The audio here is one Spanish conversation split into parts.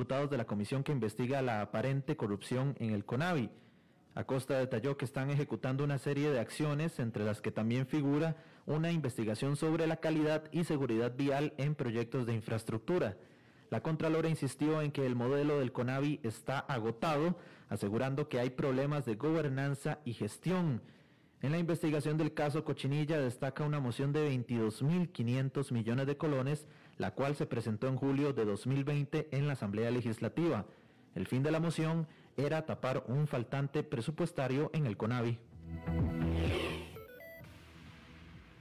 de la comisión que investiga la aparente corrupción en el CONAVI. Acosta detalló que están ejecutando una serie de acciones, entre las que también figura una investigación sobre la calidad y seguridad vial en proyectos de infraestructura. La Contralora insistió en que el modelo del CONAVI está agotado, asegurando que hay problemas de gobernanza y gestión. En la investigación del caso Cochinilla destaca una moción de 22.500 millones de colones, la cual se presentó en julio de 2020 en la Asamblea Legislativa. El fin de la moción era tapar un faltante presupuestario en el CONAVI.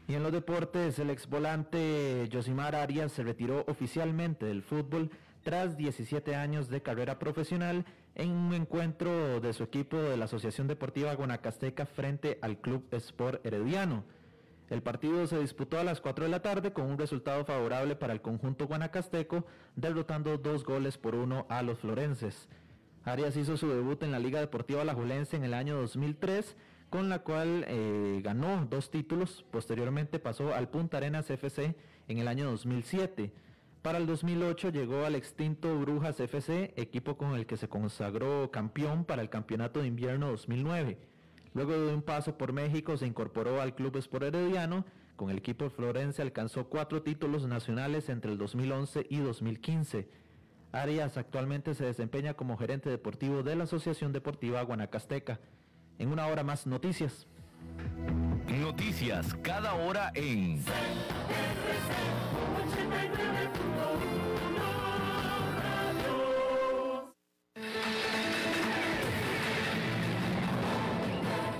Y en los deportes, el ex volante Josimar Arias se retiró oficialmente del fútbol tras 17 años de carrera profesional en un encuentro de su equipo de la Asociación Deportiva Guanacasteca frente al Club Sport Herediano. El partido se disputó a las 4 de la tarde con un resultado favorable para el conjunto guanacasteco, derrotando dos goles por uno a los florenses. Arias hizo su debut en la Liga Deportiva Alajuelense en el año 2003, con la cual eh, ganó dos títulos. Posteriormente pasó al Punta Arenas FC en el año 2007. Para el 2008 llegó al extinto Brujas FC, equipo con el que se consagró campeón para el Campeonato de Invierno 2009. Luego de un paso por México se incorporó al Club Sport Herediano. Con el equipo florense alcanzó cuatro títulos nacionales entre el 2011 y 2015. Arias actualmente se desempeña como gerente deportivo de la Asociación Deportiva Guanacasteca. En una hora más, noticias. Noticias cada hora en...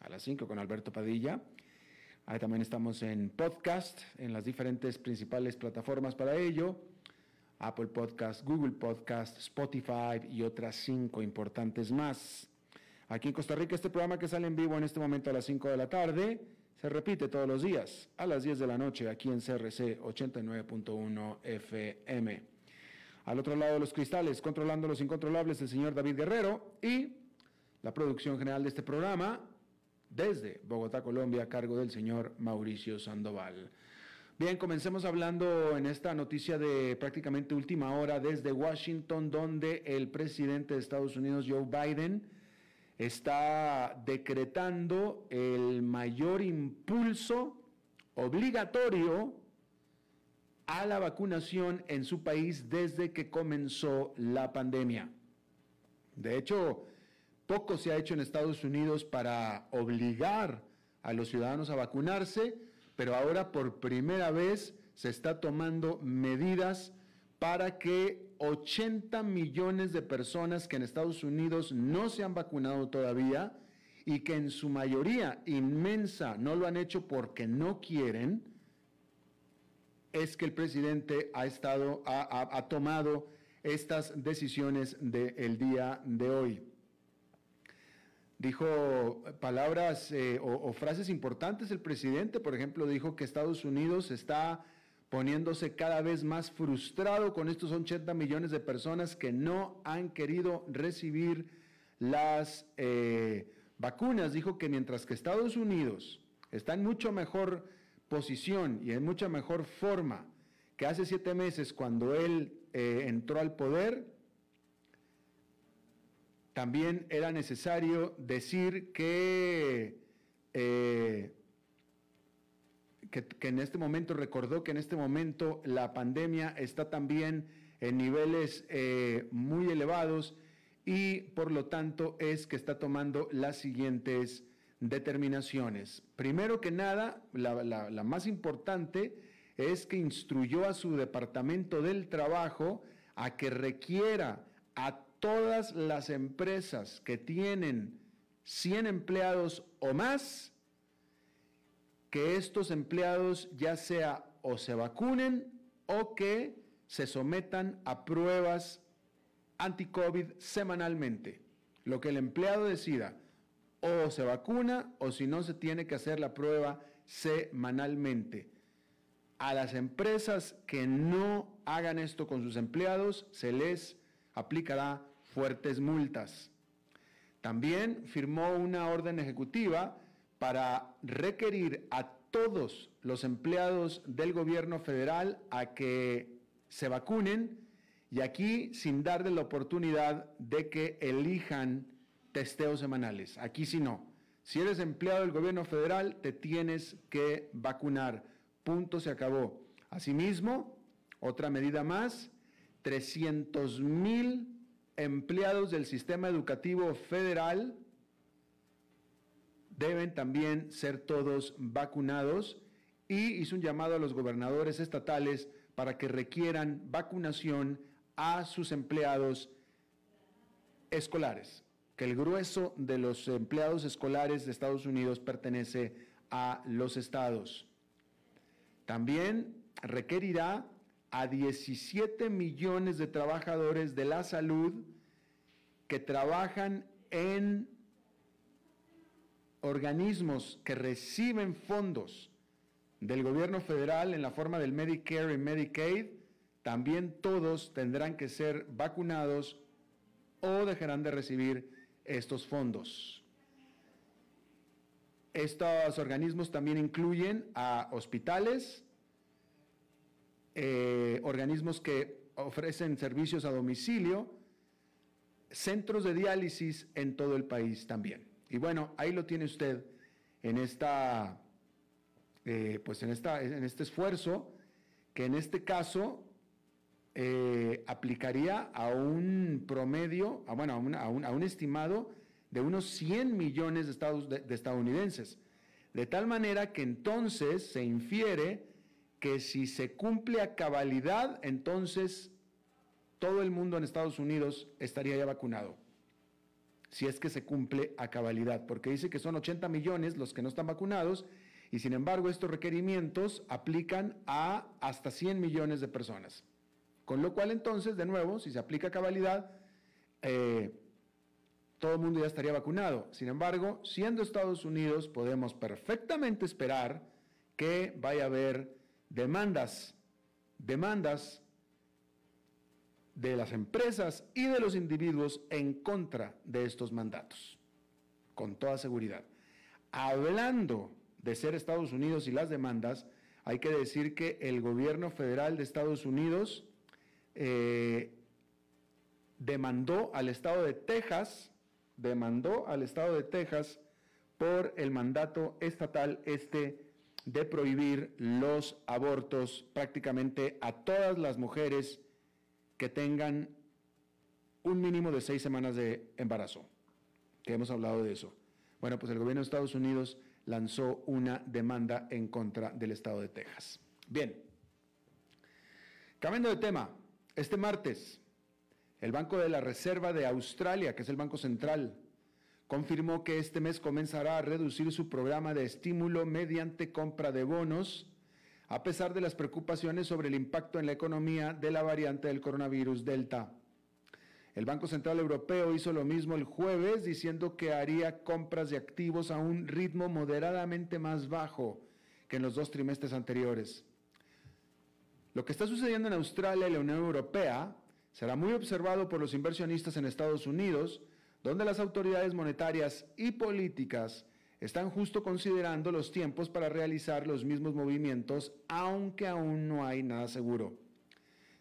a las 5 con Alberto Padilla. Ahí también estamos en podcast, en las diferentes principales plataformas para ello. Apple Podcast, Google Podcast, Spotify y otras cinco importantes más. Aquí en Costa Rica este programa que sale en vivo en este momento a las 5 de la tarde se repite todos los días a las 10 de la noche aquí en CRC 89.1 FM. Al otro lado de los cristales, controlando los incontrolables, el señor David Guerrero y la producción general de este programa, desde Bogotá, Colombia, a cargo del señor Mauricio Sandoval. Bien, comencemos hablando en esta noticia de prácticamente última hora desde Washington, donde el presidente de Estados Unidos, Joe Biden, está decretando el mayor impulso obligatorio a la vacunación en su país desde que comenzó la pandemia. De hecho, poco se ha hecho en Estados Unidos para obligar a los ciudadanos a vacunarse, pero ahora por primera vez se está tomando medidas para que 80 millones de personas que en Estados Unidos no se han vacunado todavía y que en su mayoría inmensa no lo han hecho porque no quieren, es que el presidente ha, estado, ha, tomado estas decisiones del día de hoy dijo palabras eh, o, frases importantes el presidente, por ejemplo, dijo que Estados Unidos está poniéndose cada vez más frustrado con estos 80 millones de personas que no han querido recibir las eh, vacunas. Dijo que mientras que Estados Unidos está en mucho mejor posición y en mucha mejor forma que hace siete meses cuando él eh, entró al poder, también era necesario decir que, eh, que, en este momento, recordó que en este momento la pandemia está también en niveles eh, muy elevados y por lo tanto es que está tomando las siguientes determinaciones. Primero que nada, la, más importante es que instruyó a su departamento del trabajo a que requiera a todas las empresas que tienen 100 empleados o más, que estos empleados ya sea o se vacunen o que se sometan a pruebas anti-COVID semanalmente. Lo que el empleado decida o se vacuna o si no se tiene que hacer la prueba semanalmente. A las empresas que no hagan esto con sus empleados se les aplicará fuertes multas. También firmó una orden ejecutiva para requerir a todos los empleados del gobierno federal a que se vacunen y aquí sin darle la oportunidad de que elijan testeos semanales. Aquí sí no. Si eres empleado del gobierno federal, te tienes que vacunar. Punto, se acabó. Asimismo, otra medida más, 300 mil empleados del sistema educativo federal deben también ser todos vacunados y hizo un llamado a los gobernadores estatales para que requieran vacunación a sus empleados escolares que el grueso de los empleados escolares de Estados Unidos pertenece a los estados. También requerirá a 17 millones de trabajadores de la salud que trabajan en organismos que reciben fondos del gobierno federal en la forma del Medicare y Medicaid, también todos tendrán que ser vacunados o dejarán de recibir estos fondos. Estos organismos también incluyen a hospitales, eh, organismos que ofrecen servicios a domicilio, centros de diálisis en todo el país también. Y bueno, ahí lo tiene usted en esta, eh, pues en esta, en este esfuerzo que en este caso eh, aplicaría a un promedio, a, bueno, a, un, estimado de unos 100 millones de, estadounidenses. De tal manera que entonces se infiere que si se cumple a cabalidad, entonces todo el mundo en Estados Unidos estaría ya vacunado. Si es que se cumple a cabalidad, porque dice que son 80 millones los que no están vacunados y sin embargo estos requerimientos aplican a hasta 100 millones de personas. Con lo cual entonces, de nuevo, si se aplica cabalidad, eh, todo el mundo ya estaría vacunado. Sin embargo, siendo Estados Unidos, podemos perfectamente esperar que vaya a haber demandas, demandas de las empresas y de los individuos en contra de estos mandatos, con toda seguridad. Hablando de ser Estados Unidos y las demandas, hay que decir que el gobierno federal de Estados Unidos eh, demandó al estado de Texas, demandó al estado de Texas por el mandato estatal este de prohibir los abortos prácticamente a todas las mujeres que tengan un mínimo de seis semanas de embarazo, que hemos hablado de eso. Bueno, pues el gobierno de Estados Unidos lanzó una demanda en contra del estado de Texas. Bien, cambiando de tema, este martes, el Banco de la Reserva de Australia, que es el Banco Central, confirmó que este mes comenzará a reducir su programa de estímulo mediante compra de bonos, a pesar de las preocupaciones sobre el impacto en la economía de la variante del coronavirus Delta. El Banco Central Europeo hizo lo mismo el jueves, diciendo que haría compras de activos a un ritmo moderadamente más bajo que en los dos trimestres anteriores. Lo que está sucediendo en Australia y la Unión Europea será muy observado por los inversionistas en Estados Unidos, donde las autoridades monetarias y políticas están justo considerando los tiempos para realizar los mismos movimientos, aunque aún no hay nada seguro.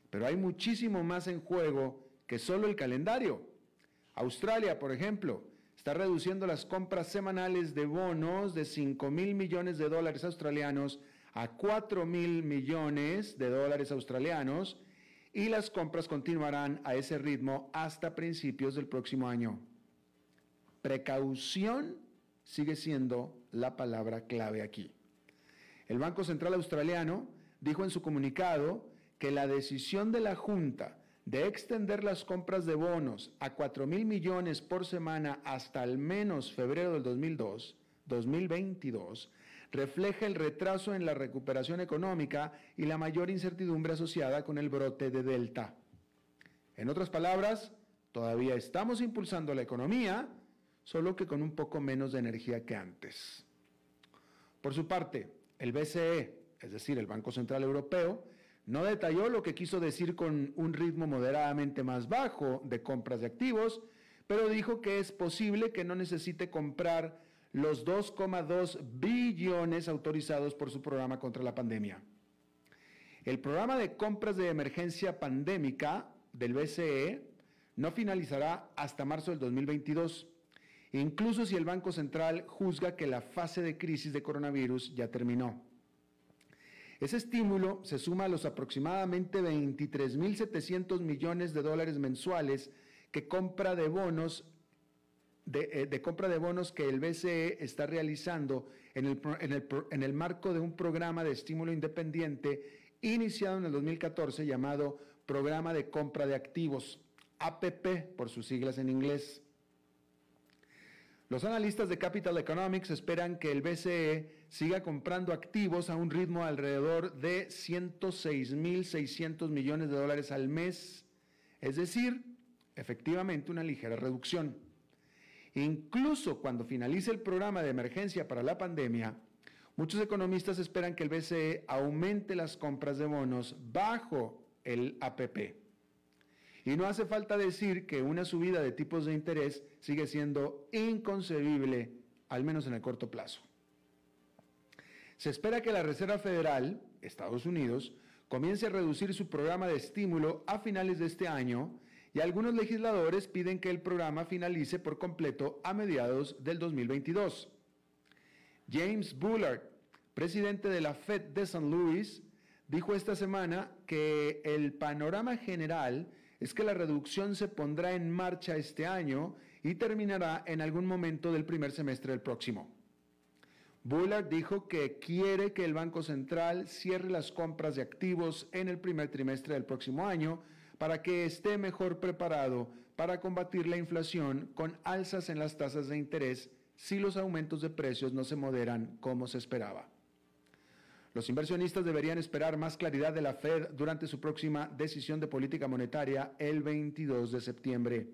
Pero hay muchísimo más en juego que solo el calendario. Australia, por ejemplo, está reduciendo las compras semanales de bonos de 5 mil millones de dólares australianos a 4 mil millones de dólares australianos y las compras continuarán a ese ritmo hasta principios del próximo año. Precaución sigue siendo la palabra clave aquí. El Banco Central Australiano dijo en su comunicado que la decisión de la Junta de extender las compras de bonos a 4 mil millones por semana hasta al menos febrero del 2002, 2022 refleja el retraso en la recuperación económica y la mayor incertidumbre asociada con el brote de Delta. En otras palabras, todavía estamos impulsando la economía, solo que con un poco menos de energía que antes. Por su parte, el BCE, es decir, el Banco Central Europeo, no detalló lo que quiso decir con un ritmo moderadamente más bajo de compras de activos, pero dijo que es posible que no necesite comprar los 2,2 billones autorizados por su programa contra la pandemia. El programa de compras de emergencia pandémica del BCE no finalizará hasta marzo del 2022, incluso si el Banco Central juzga que la fase de crisis de coronavirus ya terminó. Ese estímulo se suma a los aproximadamente 23.700 millones de dólares mensuales que compra de bonos eh, de, compra de bonos que el BCE está realizando en, el, en el marco de un programa de estímulo independiente iniciado en el 2014 llamado Programa de Compra de Activos, APP por sus siglas en inglés. Los analistas de Capital Economics esperan que el BCE siga comprando activos a un ritmo alrededor de 106.600 millones de dólares al mes, es decir, efectivamente una ligera reducción. Incluso cuando finalice el programa de emergencia para la pandemia, muchos economistas esperan que el BCE aumente las compras de bonos bajo el APP. Y no hace falta decir que una subida de tipos de interés sigue siendo inconcebible, al menos en el corto plazo. Se espera que la Reserva Federal, Estados Unidos, comience a reducir su programa de estímulo a finales de este año y algunos legisladores piden que el programa finalice por completo a mediados del 2022. James Bullard, presidente de la Fed de St. Louis, dijo esta semana que el panorama general es que la reducción se pondrá en marcha este año y terminará en algún momento del primer semestre del próximo. Bullard dijo que quiere que el Banco Central cierre las compras de activos en el primer trimestre del próximo año para que esté mejor preparado para combatir la inflación con alzas en las tasas de interés si los aumentos de precios no se moderan como se esperaba. Los inversionistas deberían esperar más claridad de la Fed durante su próxima decisión de política monetaria el 22 de septiembre.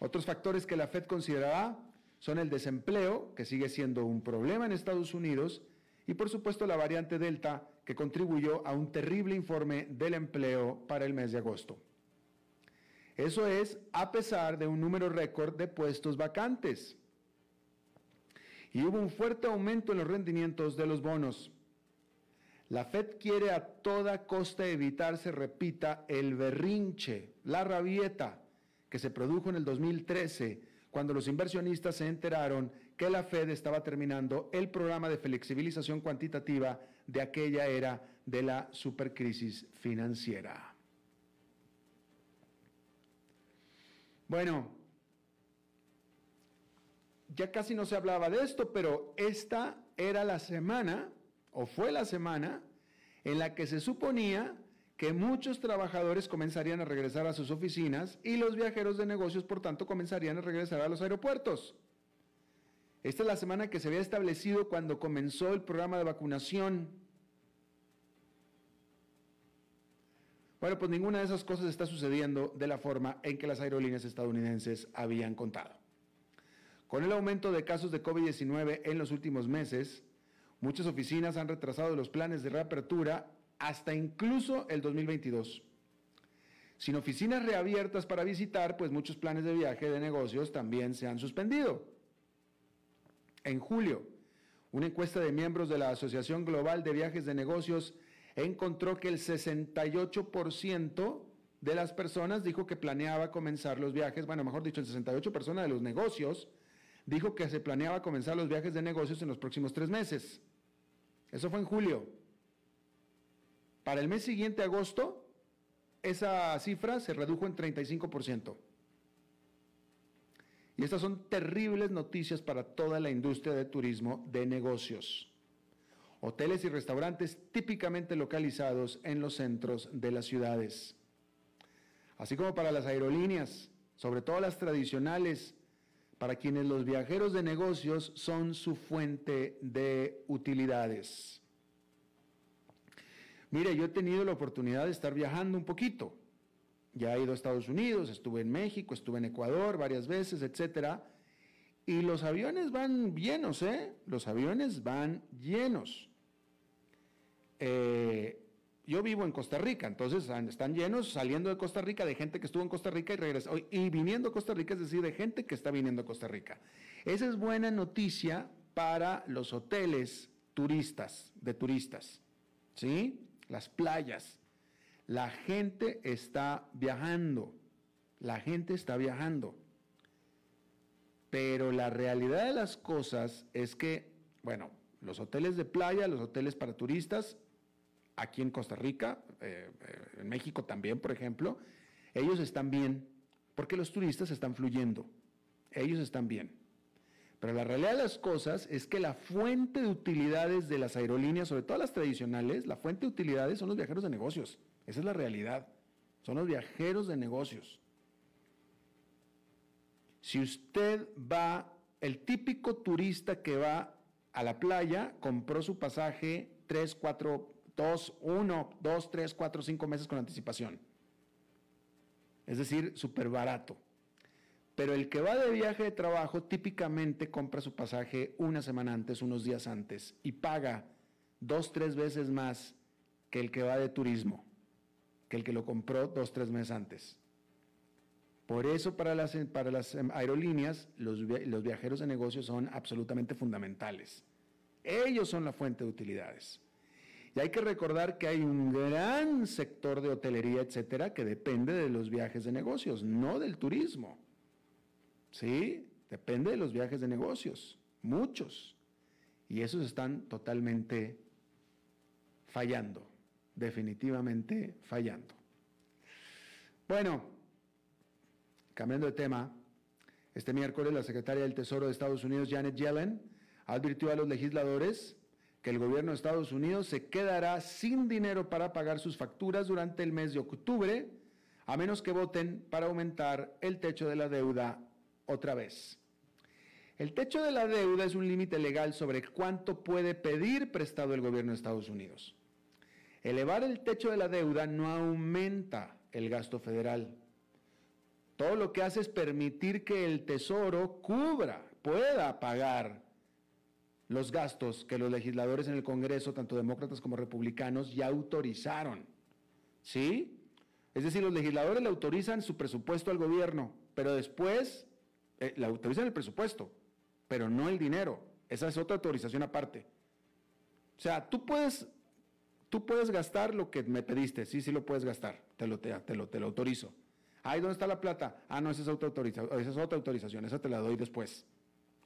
Otros factores que la Fed considerará son el desempleo, que sigue siendo un problema en Estados Unidos, y por supuesto la variante Delta, que contribuyó a un terrible informe del empleo para el mes de agosto. Eso es a pesar de un número récord de puestos vacantes. Y hubo un fuerte aumento en los rendimientos de los bonos. La Fed quiere a toda costa evitar se repita el berrinche, la rabieta que se produjo en el 2013 cuando los inversionistas se enteraron que la Fed estaba terminando el programa de flexibilización cuantitativa de aquella era de la supercrisis financiera. Bueno, ya casi no se hablaba de esto, pero esta era la semana, o fue la semana, en la que se suponía que muchos trabajadores comenzarían a regresar a sus oficinas y los viajeros de negocios, por tanto, comenzarían a regresar a los aeropuertos. Esta es la semana que se había establecido cuando comenzó el programa de vacunación. Bueno, pues ninguna de esas cosas está sucediendo de la forma en que las aerolíneas estadounidenses habían contado. Con el aumento de casos de COVID-19 en los últimos meses, muchas oficinas han retrasado los planes de reapertura hasta incluso el 2022. Sin oficinas reabiertas para visitar, pues muchos planes de viaje de negocios también se han suspendido. En julio, una encuesta de miembros de la Asociación Global de Viajes de Negocios encontró que el 68% de las personas dijo que planeaba comenzar los viajes, bueno, mejor dicho, el 68% de los negocios dijo que se planeaba comenzar los viajes de negocios en los próximos tres meses. Eso fue en julio. Para el mes siguiente, agosto, esa cifra se redujo en 35%. Y estas son terribles noticias para toda la industria de turismo de negocios. Hoteles y restaurantes típicamente localizados en los centros de las ciudades. Así como para las aerolíneas, sobre todo las tradicionales, para quienes los viajeros de negocios son su fuente de utilidades. Mire, yo he tenido la oportunidad de estar viajando un poquito. Ya he ido a Estados Unidos, estuve en México, estuve en Ecuador varias veces, etcétera. Y los aviones van llenos, ¿eh? Los aviones van llenos. Eh, yo vivo en Costa Rica, entonces están llenos saliendo de Costa Rica de gente que estuvo en Costa Rica y regresó. Y viniendo a Costa Rica, es decir, de gente que está viniendo a Costa Rica. Esa es buena noticia para los hoteles turistas, de turistas. ¿Sí? las playas. La gente está viajando, la gente está viajando. Pero la realidad de las cosas es que, bueno, los hoteles de playa, los hoteles para turistas, aquí en Costa Rica, eh, eh, en México también, por ejemplo, ellos están bien, porque los turistas están fluyendo, ellos están bien. Pero la realidad de las cosas es que la fuente de utilidades de las aerolíneas, sobre todo las tradicionales, la fuente de utilidades son los viajeros de negocios. Esa es la realidad. Son los viajeros de negocios. Si usted va, el típico turista que va a la playa, compró su pasaje 3, 4, 2, 1, 2, 3, 4, 5 meses con anticipación. Es decir, súper barato. Pero el que va de viaje de trabajo típicamente compra su pasaje una semana antes, unos días antes, y paga dos, tres veces más que el que va de turismo, que el que lo compró dos, tres meses antes. Por eso para las, para las aerolíneas los, los viajeros de negocios son absolutamente fundamentales. Ellos son la fuente de utilidades. Y hay que recordar que hay un gran sector de hotelería, etcétera, que depende de los viajes de negocios, no del turismo. Sí, depende de los viajes de negocios, muchos. Y esos están totalmente fallando, definitivamente fallando. Bueno, cambiando de tema, este miércoles la secretaria del Tesoro de Estados Unidos, Janet Yellen, advirtió a los legisladores que el gobierno de Estados Unidos se quedará sin dinero para pagar sus facturas durante el mes de octubre, a menos que voten para aumentar el techo de la deuda otra vez. El techo de la deuda es un límite legal sobre cuánto puede pedir prestado el gobierno de Estados Unidos. Elevar el techo de la deuda no aumenta el gasto federal. Todo lo que hace es permitir que el Tesoro cubra, pueda pagar los gastos que los legisladores en el Congreso, tanto demócratas como republicanos, ya autorizaron. ¿Sí? Es decir, los legisladores le autorizan su presupuesto al gobierno, pero después eh, la autorizan el presupuesto, pero no el dinero. Esa es otra autorización aparte. O sea, tú puedes, tú puedes gastar lo que me pediste, sí, sí lo puedes gastar, te lo, te, lo, te lo autorizo. Ahí, ¿dónde está la plata? Ah, no, esa es, esa es otra autorización, esa te la doy después.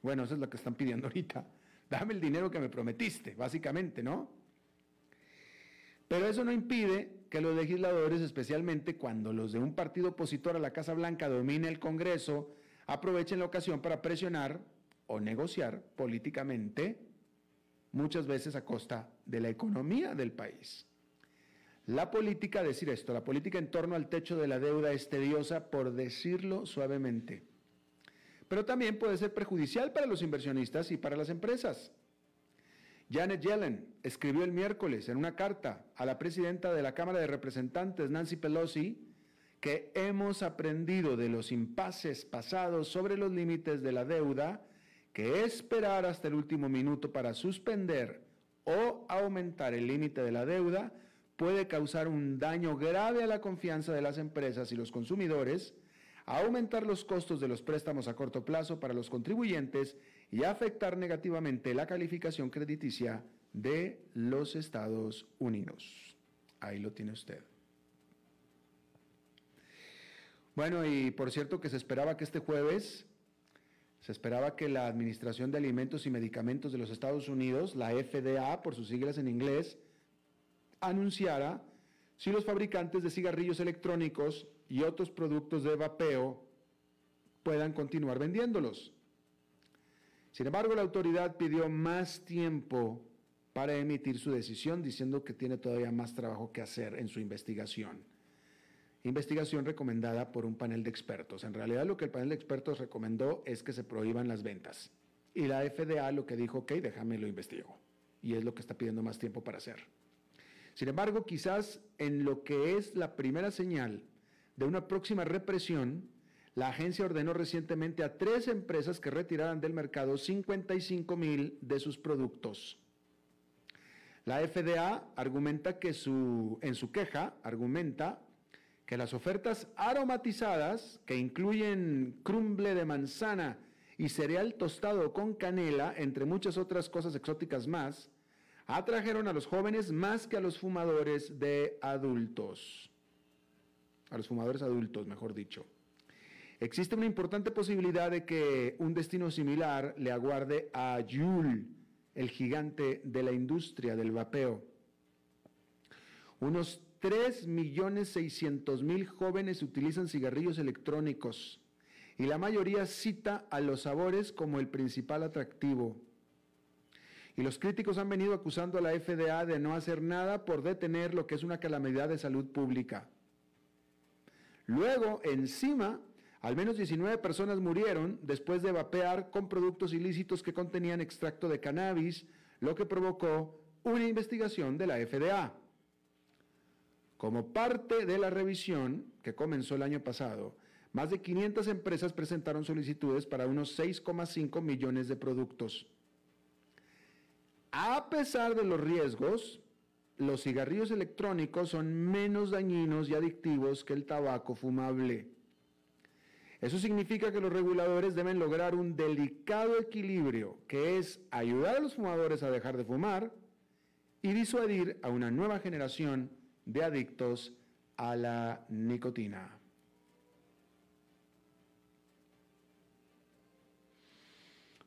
Bueno, esa es la que están pidiendo ahorita. Dame el dinero que me prometiste, básicamente, ¿no? Pero eso no impide que los legisladores, especialmente cuando los de un partido opositor a la Casa Blanca domine el Congreso, aprovechen la ocasión para presionar o negociar políticamente, muchas veces a costa de la economía del país. La política, decir esto, la política en torno al techo de la deuda es tediosa por decirlo suavemente, pero también puede ser perjudicial para los inversionistas y para las empresas. Janet Yellen escribió el miércoles en una carta a la presidenta de la Cámara de Representantes, Nancy Pelosi, que hemos aprendido de los impases pasados sobre los límites de la deuda, que esperar hasta el último minuto para suspender o aumentar el límite de la deuda puede causar un daño grave a la confianza de las empresas y los consumidores, aumentar los costos de los préstamos a corto plazo para los contribuyentes y afectar negativamente la calificación crediticia de los Estados Unidos. Ahí lo tiene usted. Bueno, y por cierto que se esperaba que este jueves, se esperaba que la Administración de Alimentos y Medicamentos de los Estados Unidos, la FDA por sus siglas en inglés, anunciara si los fabricantes de cigarrillos electrónicos y otros productos de vapeo puedan continuar vendiéndolos. Sin embargo, la autoridad pidió más tiempo para emitir su decisión, diciendo que tiene todavía más trabajo que hacer en su investigación investigación recomendada por un panel de expertos. En realidad lo que el panel de expertos recomendó es que se prohíban las ventas. Y la FDA lo que dijo, ok, déjame lo investigo. Y es lo que está pidiendo más tiempo para hacer. Sin embargo, quizás en lo que es la primera señal de una próxima represión, la agencia ordenó recientemente a tres empresas que retiraran del mercado 55 mil de sus productos. La FDA argumenta que su, en su queja, argumenta que las ofertas aromatizadas, que incluyen crumble de manzana y cereal tostado con canela, entre muchas otras cosas exóticas más, atrajeron a los jóvenes más que a los fumadores de adultos. A los fumadores adultos, mejor dicho. Existe una importante posibilidad de que un destino similar le aguarde a Juul, el gigante de la industria del vapeo. Unos 3.600.000 jóvenes utilizan cigarrillos electrónicos y la mayoría cita a los sabores como el principal atractivo. Y los críticos han venido acusando a la FDA de no hacer nada por detener lo que es una calamidad de salud pública. Luego, encima, al menos 19 personas murieron después de vapear con productos ilícitos que contenían extracto de cannabis, lo que provocó una investigación de la FDA. Como parte de la revisión que comenzó el año pasado, más de 500 empresas presentaron solicitudes para unos 6,5 millones de productos. A pesar de los riesgos, los cigarrillos electrónicos son menos dañinos y adictivos que el tabaco fumable. Eso significa que los reguladores deben lograr un delicado equilibrio, que es ayudar a los fumadores a dejar de fumar y disuadir a una nueva generación de adictos a la nicotina.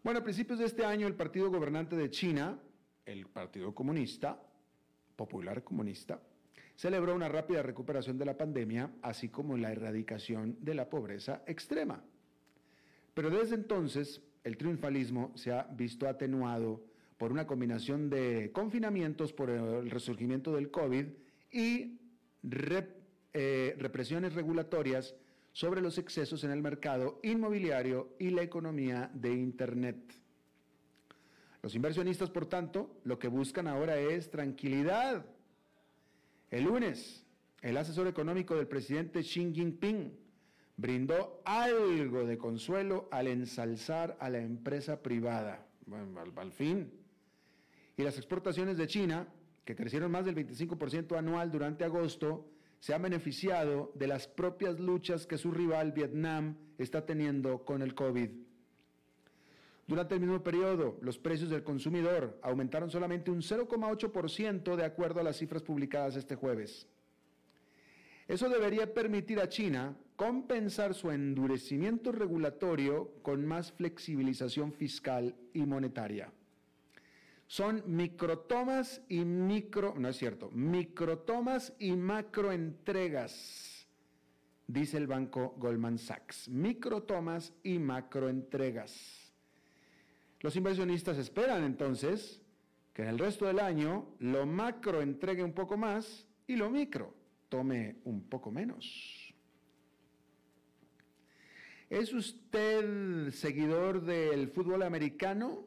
Bueno, a principios de este año el partido gobernante de China, el Partido Comunista, Popular Comunista, celebró una rápida recuperación de la pandemia, así como la erradicación de la pobreza extrema. Pero desde entonces el triunfalismo se ha visto atenuado por una combinación de confinamientos por el resurgimiento del COVID y eh, represiones regulatorias sobre los excesos en el mercado inmobiliario y la economía de Internet. Los inversionistas, por tanto, lo que buscan ahora es tranquilidad. El lunes, el asesor económico del presidente Xi Jinping brindó algo de consuelo al ensalzar a la empresa privada. Bueno, al fin. Y las exportaciones de China que crecieron más del 25% anual durante agosto, se han beneficiado de las propias luchas que su rival Vietnam está teniendo con el COVID. Durante el mismo periodo, los precios del consumidor aumentaron solamente un 0,8% de acuerdo a las cifras publicadas este jueves. Eso debería permitir a China compensar su endurecimiento regulatorio con más flexibilización fiscal y monetaria son microtomas y micro, no es cierto, microtomas y macroentregas, dice el banco Goldman Sachs. Microtomas y macroentregas. Los inversionistas esperan entonces que en el resto del año lo macro entregue un poco más y lo micro tome un poco menos. ¿Es usted seguidor del fútbol americano?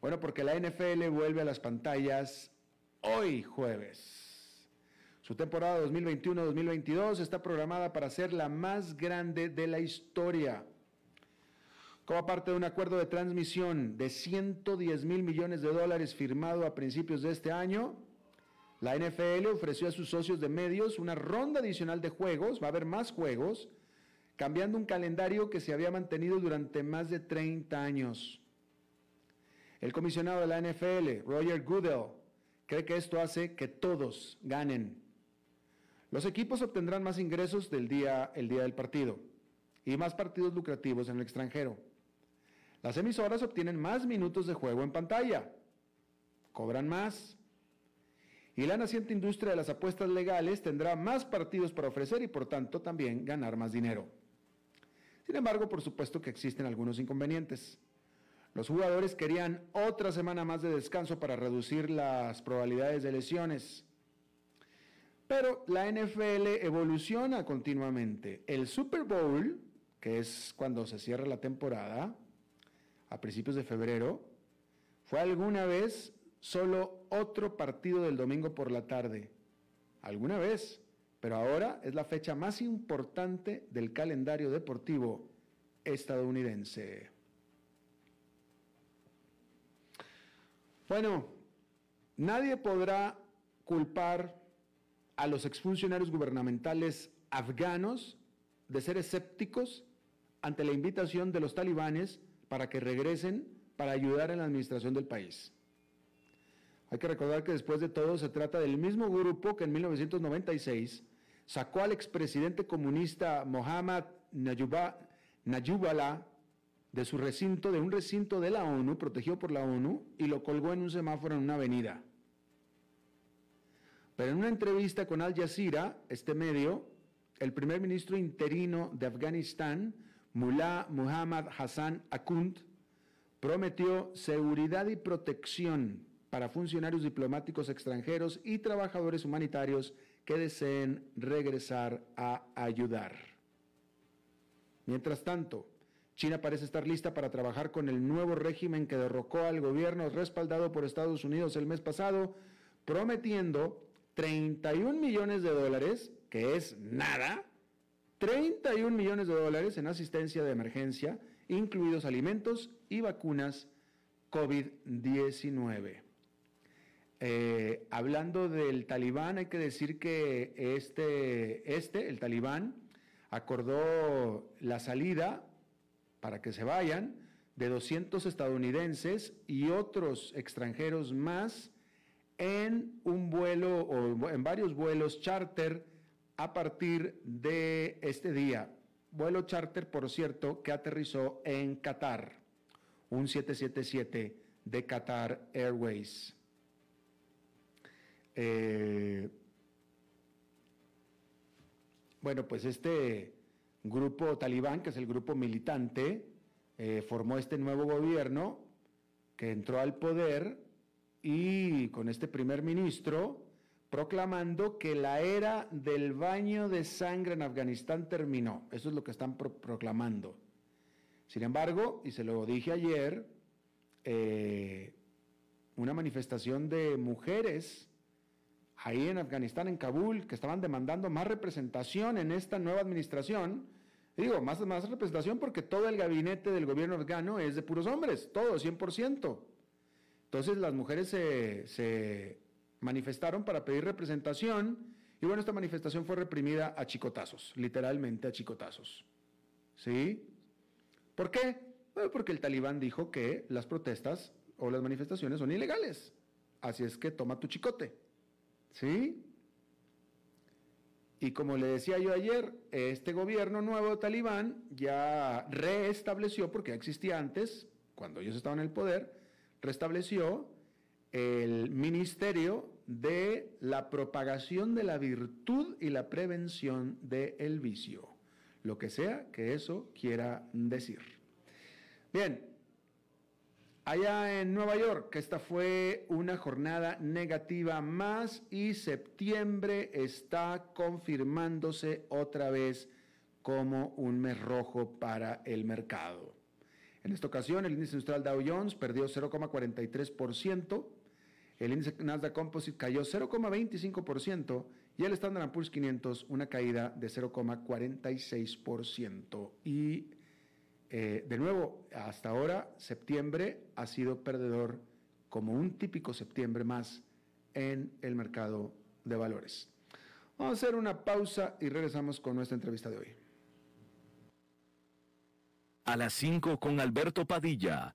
Bueno, porque la NFL vuelve a las pantallas hoy jueves. Su temporada 2021-2022 está programada para ser la más grande de la historia. Como parte de un acuerdo de transmisión de 110 mil millones de dólares firmado a principios de este año, La NFL ofreció a sus socios de medios una ronda adicional de juegos, va a haber más juegos, cambiando un calendario que se había mantenido durante más de 30 años. El comisionado de la NFL, Roger Goodell, cree que esto hace que todos ganen. Los equipos obtendrán más ingresos del día, el día del partido y más partidos lucrativos en el extranjero. Las emisoras obtienen más minutos de juego en pantalla, cobran más. Y la naciente industria de las apuestas legales tendrá más partidos para ofrecer y por tanto también ganar más dinero. Sin embargo, por supuesto que existen algunos inconvenientes. Los jugadores querían otra semana más de descanso para reducir las probabilidades de lesiones. Pero la NFL evoluciona continuamente. El Super Bowl, que es cuando se cierra la temporada, a principios de febrero, fue alguna vez solo otro partido del domingo por la tarde. Alguna vez, pero ahora es la fecha más importante del calendario deportivo estadounidense. Bueno, nadie podrá culpar a los exfuncionarios gubernamentales afganos de ser escépticos ante la invitación de los talibanes para que regresen para ayudar en la administración del país. Hay que recordar que después de todo se trata del mismo grupo que en 1996 sacó al expresidente comunista Mohammad Nayubala de su recinto, de un recinto de la ONU, protegido por la ONU, y lo colgó en un semáforo en una avenida. Pero en una entrevista con Al Jazeera, este medio, el primer ministro interino de Afganistán, Mullah Muhammad Hassan Akund, prometió seguridad y protección para funcionarios diplomáticos extranjeros y trabajadores humanitarios que deseen regresar a ayudar. Mientras tanto, China parece estar lista para trabajar con el nuevo régimen que derrocó al gobierno respaldado por Estados Unidos el mes pasado, prometiendo 31 millones de dólares, que es nada, 31 millones de dólares en asistencia de emergencia, incluidos alimentos y vacunas COVID-19. Eh, hablando del talibán, hay que decir que este, este, el talibán, acordó la salida para que se vayan de 200 estadounidenses y otros extranjeros más en un vuelo o en varios vuelos charter a partir de este día. Vuelo charter, por cierto, que aterrizó en Qatar, un 777 de Qatar Airways. Eh, bueno, pues este grupo talibán, que es el grupo militante, eh, formó este nuevo gobierno que entró al poder y con este primer ministro proclamando que la era del baño de sangre en Afganistán terminó. Eso es lo que están proclamando. Sin embargo, y se lo dije ayer, eh, una manifestación de mujeres ahí en Afganistán, en Kabul, que estaban demandando más representación en esta nueva administración, Digo, más, más representación porque todo el gabinete del gobierno afgano es de puros hombres, todo, 100%. Entonces las mujeres se, manifestaron para pedir representación y bueno, esta manifestación fue reprimida a chicotazos, literalmente a chicotazos. ¿Sí? ¿Por qué? Bueno, porque el talibán dijo que las protestas o las manifestaciones son ilegales. Así es que toma tu chicote. ¿Sí? Y como le decía yo ayer, este gobierno nuevo talibán ya reestableció, porque ya existía antes, cuando ellos estaban en el poder, restableció el Ministerio de la Propagación de la Virtud y la Prevención del Vicio, lo que sea que eso quiera decir. Bien, Allá en Nueva York, esta fue una jornada negativa más y septiembre está confirmándose otra vez como un mes rojo para el mercado. En esta ocasión, el índice industrial Dow Jones perdió 0,43%, el índice Nasdaq Composite cayó 0,25% y el Standard Poor's 500 una caída de 0,46%. Y eh, de nuevo, hasta ahora septiembre ha sido perdedor como un típico septiembre más en el mercado de valores. Vamos a hacer una pausa y regresamos con nuestra entrevista de hoy. A las 5 con Alberto Padilla,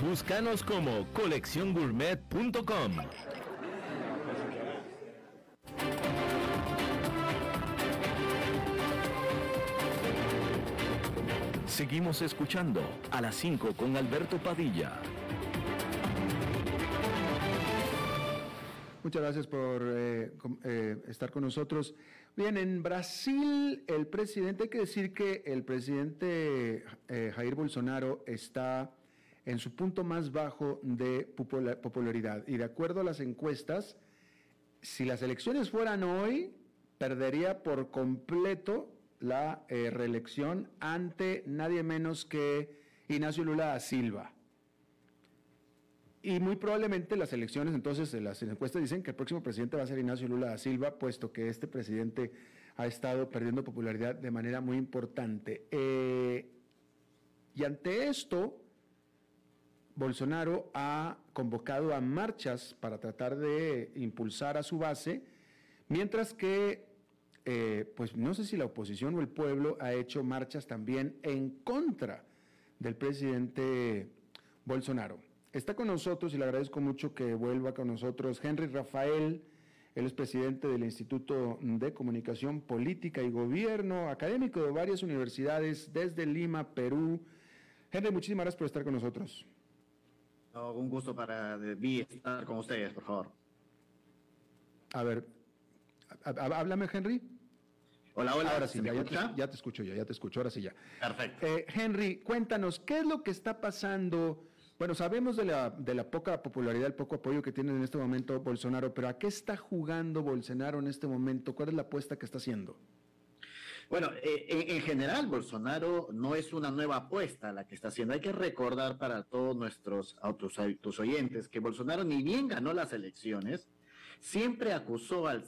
Búscanos como colecciongourmet.com. Seguimos escuchando a las 5 con Alberto Padilla. Muchas gracias por eh, eh, estar con nosotros. Bien, en Brasil el presidente, hay que decir que el presidente eh, Jair Bolsonaro está en su punto más bajo de popularidad. Y de acuerdo a las encuestas, si las elecciones fueran hoy, perdería por completo la eh, reelección ante nadie menos que Ignacio Lula da Silva. Y muy probablemente las elecciones, entonces, las encuestas dicen que el próximo presidente va a ser Ignacio Lula da Silva, puesto que este presidente ha estado perdiendo popularidad de manera muy importante. Eh, y ante esto, Bolsonaro ha convocado a marchas para tratar de impulsar a su base, mientras que, eh, pues no sé si la oposición o el pueblo ha hecho marchas también en contra del presidente Bolsonaro. Está con nosotros y le agradezco mucho que vuelva con nosotros Henry Rafael, él es presidente del Instituto de Comunicación Política y Gobierno, académico de varias universidades desde Lima, Perú. Henry, muchísimas gracias por estar con nosotros un gusto para estar con ustedes, por favor. A ver, háblame, Henry. Hola, hola. Ahora sí, ya, te, escucho yo, ya te escucho, ahora sí ya. Perfecto. Eh, Henry, cuéntanos, ¿qué es lo que está pasando? Bueno, sabemos de la, de la poca popularidad, el poco apoyo que tiene en este momento Bolsonaro, pero ¿a qué está jugando Bolsonaro en este momento? ¿Cuál es la apuesta que está haciendo? Bueno, eh, en, general, Bolsonaro no es una nueva apuesta la que está haciendo. Hay que recordar para todos nuestros tus oyentes que Bolsonaro ni bien ganó las elecciones, siempre acusó al,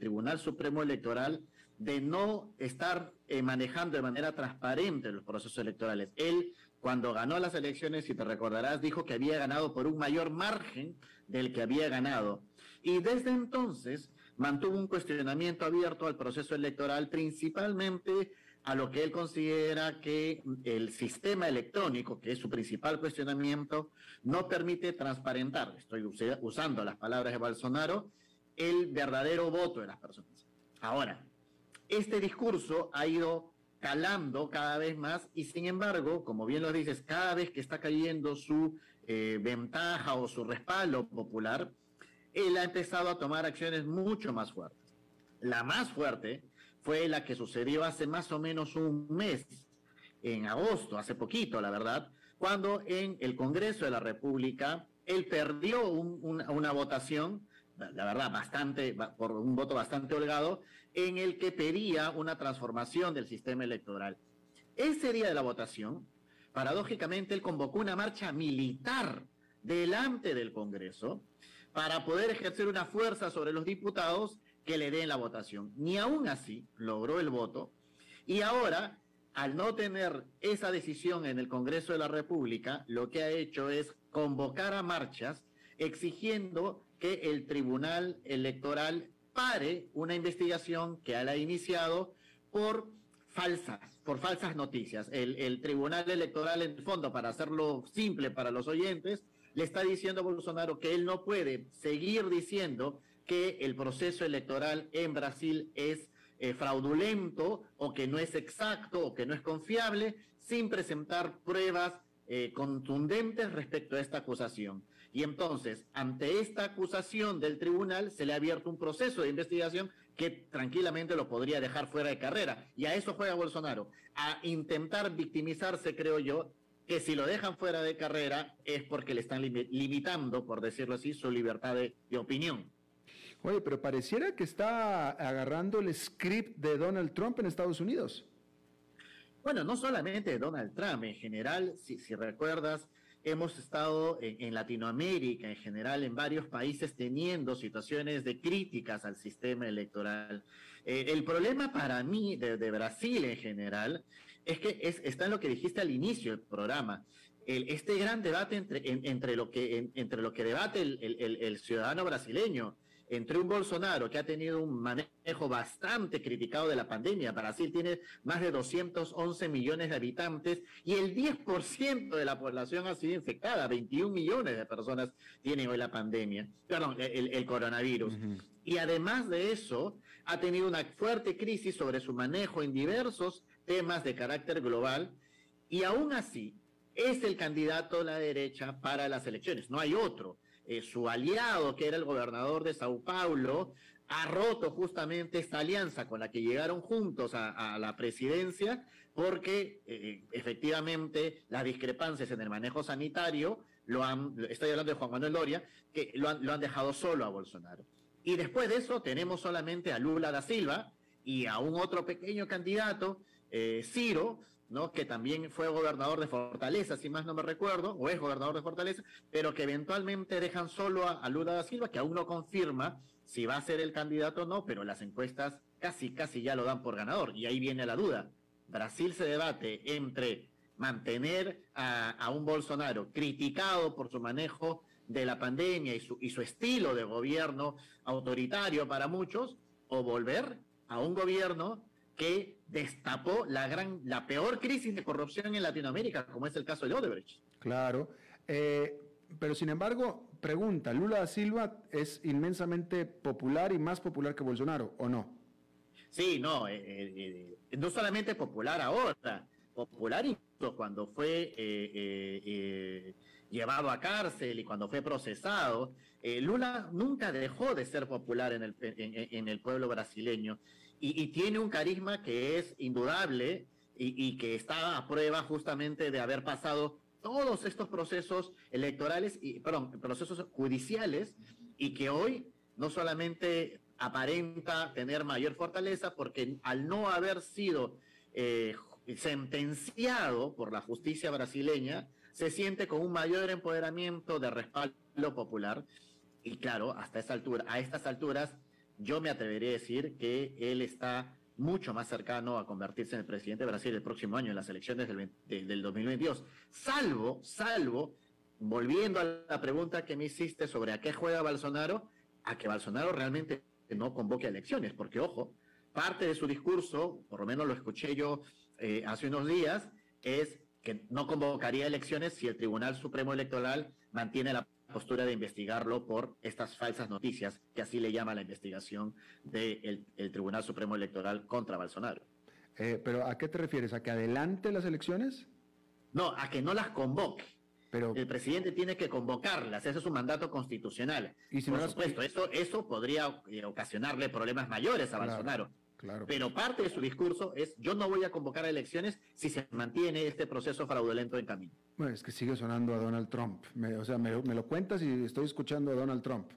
Tribunal Supremo Electoral de no estar eh, manejando de manera transparente los procesos electorales. Él, cuando ganó las elecciones, si te recordarás, dijo que había ganado por un mayor margen del que había ganado. Y desde entonces mantuvo un cuestionamiento abierto al proceso electoral, principalmente a lo que él considera que el sistema electrónico, que es su principal cuestionamiento, no permite transparentar, estoy usando las palabras de Bolsonaro, el verdadero voto de las personas. Ahora, este discurso ha ido calando cada vez más y sin embargo, como bien lo dices, cada vez que está cayendo su eh, ventaja o su respaldo popular, él ha empezado a tomar acciones mucho más fuertes. La más fuerte fue la que sucedió hace más o menos un mes, en agosto, hace poquito, la verdad, cuando en el Congreso de la República él perdió una votación, la verdad, bastante, por un voto bastante holgado, en el que pedía una transformación del sistema electoral. Ese día de la votación, paradójicamente, él convocó una marcha militar delante del Congreso, para poder ejercer una fuerza sobre los diputados que le den la votación. Ni aún así logró el voto y ahora, al no tener esa decisión en el Congreso de la República, lo que ha hecho es convocar a marchas exigiendo que el Tribunal Electoral pare una investigación que ha iniciado por falsas, por falsas noticias. El, el, Tribunal Electoral, en el fondo, para hacerlo simple para los oyentes, le está diciendo a Bolsonaro que él no puede seguir diciendo que el proceso electoral en Brasil es eh, fraudulento o que no es exacto o que no es confiable sin presentar pruebas eh, contundentes respecto a esta acusación. Y entonces, ante esta acusación del tribunal, se le ha abierto un proceso de investigación que tranquilamente lo podría dejar fuera de carrera. Y a eso juega Bolsonaro, a intentar victimizarse, creo yo, que si lo dejan fuera de carrera es porque le están limitando, por decirlo así, su libertad de, opinión. Oye, pero pareciera que está agarrando el script de Donald Trump en Estados Unidos. Bueno, no solamente de Donald Trump, en general, si, si recuerdas, hemos estado en, Latinoamérica en general, en varios países, teniendo situaciones de críticas al sistema electoral. Eh, el problema para mí de, Brasil en general es que es, está en lo que dijiste al inicio del programa. este gran debate entre, entre, lo, que, entre lo que debate el ciudadano brasileño entre un Bolsonaro que ha tenido un manejo bastante criticado de la pandemia, Brasil tiene más de 211 millones de habitantes y el 10% de la población ha sido infectada, 21 millones de personas tienen hoy la pandemia, perdón, el, coronavirus. Y además de eso, ha tenido una fuerte crisis sobre su manejo en diversos temas de carácter global y aún así es el candidato de la derecha para las elecciones, no hay otro. Eh, su aliado, que era el gobernador de Sao Paulo, ha roto justamente esta alianza con la que llegaron juntos a, la presidencia, porque eh, efectivamente las discrepancias en el manejo sanitario lo han, estoy hablando de Juan Manuel Doria, que lo han, lo han dejado solo a Bolsonaro. Y después de eso tenemos solamente a Lula da Silva y a un otro pequeño candidato, eh, Ciro, ¿no? que también fue gobernador de Fortaleza, si más no me recuerdo, o es gobernador de Fortaleza, pero que eventualmente dejan solo a, Lula da Silva, que aún no confirma si va a ser el candidato o no, pero las encuestas casi, casi ya lo dan por ganador. Y ahí viene la duda. Brasil se debate entre mantener a, un Bolsonaro criticado por su manejo de la pandemia y su, y su estilo de gobierno autoritario para muchos, o volver a un gobierno que destapó la gran, la peor crisis de corrupción en Latinoamérica, como es el caso de Odebrecht. Claro, eh, pero sin embargo, pregunta, ¿Lula da Silva es inmensamente popular y más popular que Bolsonaro, o no? Sí, no, eh, eh, no solamente popular ahora, popular incluso cuando fue llevado a cárcel y cuando fue procesado. Lula nunca dejó de ser popular en el, en el pueblo brasileño y, tiene un carisma que es indudable y, que está a prueba justamente de haber pasado todos estos procesos electorales y, perdón, procesos judiciales y que hoy no solamente aparenta tener mayor fortaleza porque al no haber sido eh, sentenciado por la justicia brasileña, se siente con un mayor empoderamiento de respaldo popular. Y claro, hasta esa altura, a estas alturas, yo me atrevería a decir que él está mucho más cercano a convertirse en el presidente de Brasil el próximo año en las elecciones del, del 2022. Salvo, salvo, volviendo a la pregunta que me hiciste sobre a qué juega Bolsonaro, a que Bolsonaro realmente no convoque elecciones, porque ojo, parte de su discurso, por lo menos lo escuché yo eh, hace unos días, es que no convocaría elecciones si el Tribunal Supremo Electoral mantiene la postura de investigarlo por estas falsas noticias, que así le llama la investigación del Tribunal Supremo Electoral contra Bolsonaro. Eh, ¿Pero a qué te refieres? ¿A que adelante las elecciones? No, a que no las convoque. Pero, el presidente tiene que convocarlas, ese es un mandato constitucional. ¿Y Por supuesto, eso, eso podría eh, ocasionarle problemas mayores a Bolsonaro. Pero parte de su discurso es yo no voy a convocar a elecciones si se mantiene este proceso fraudulento en camino. Bueno, es que sigue sonando a Donald Trump. o sea, me, lo cuentas y estoy escuchando a Donald Trump,